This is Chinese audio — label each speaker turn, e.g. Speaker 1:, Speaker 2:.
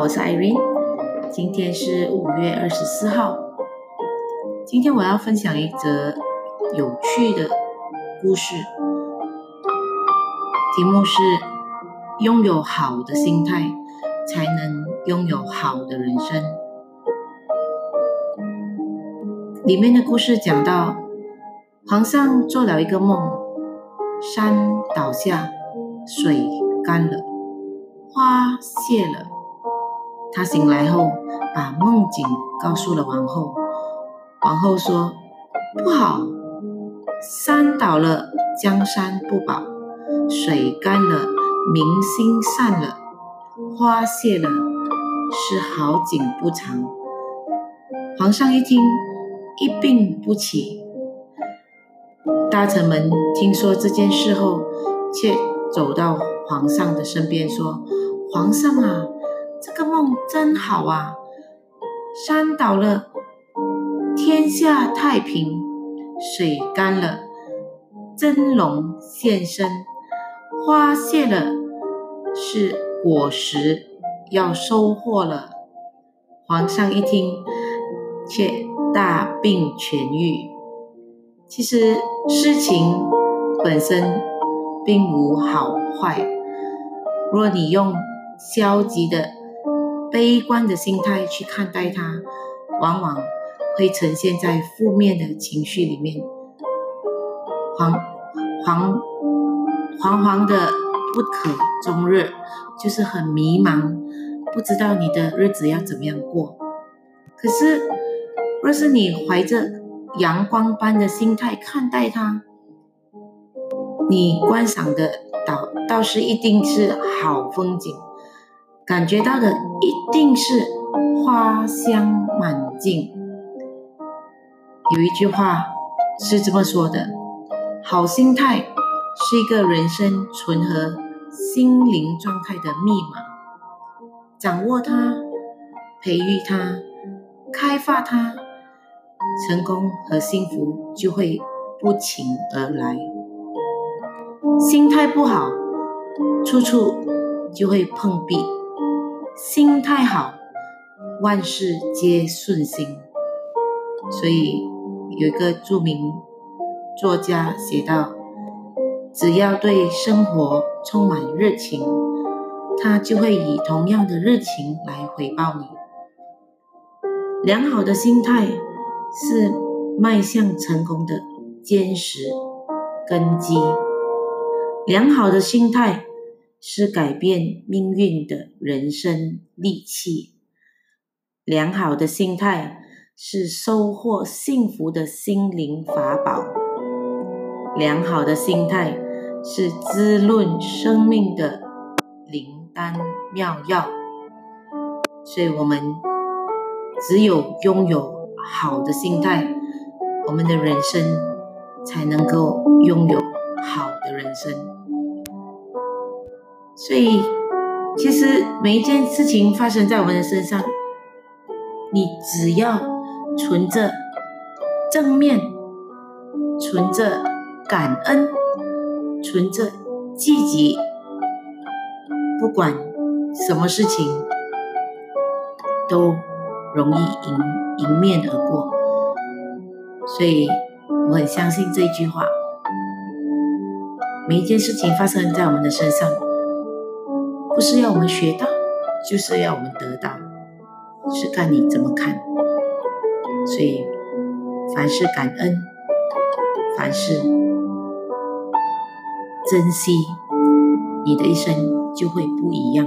Speaker 1: 我是 Irene，今天是五月二十四号。今天我要分享一则有趣的故事，题目是“拥有好的心态，才能拥有好的人生”。里面的故事讲到，皇上做了一个梦，山倒下，水干了，花谢了。他醒来后，把梦境告诉了王后。王后说：“不好，山倒了，江山不保；水干了，民心散了；花谢了，是好景不长。”皇上一听。一病不起，大臣们听说这件事后，却走到皇上的身边说：“皇上啊，这个梦真好啊！山倒了，天下太平；水干了，真龙现身；花谢了，是果实要收获了。”皇上一听，却。大病痊愈，其实事情本身并无好坏。若你用消极的、悲观的心态去看待它，往往会呈现在负面的情绪里面，惶惶惶惶的不可终日，就是很迷茫，不知道你的日子要怎么样过。可是。若是你怀着阳光般的心态看待它，你观赏的倒倒是一定是好风景，感觉到的一定是花香满径。有一句话是这么说的：好心态是一个人生存和心灵状态的密码，掌握它，培育它，开发它。成功和幸福就会不请而来。心态不好，处处就会碰壁；心态好，万事皆顺心。所以有一个著名作家写道：“只要对生活充满热情，他就会以同样的热情来回报你。”良好的心态。是迈向成功的坚实根基。良好的心态是改变命运的人生利器。良好的心态是收获幸福的心灵法宝。良好的心态是滋润生命的灵丹妙药。所以，我们只有拥有。好的心态，我们的人生才能够拥有好的人生。所以，其实每一件事情发生在我们的身上，你只要存着正面，存着感恩，存着积极，不管什么事情都容易迎。迎面而过，所以我很相信这句话：每一件事情发生在我们的身上，不是要我们学到，就是要我们得到，是看你怎么看。所以，凡事感恩，凡事珍惜，你的一生就会不一样。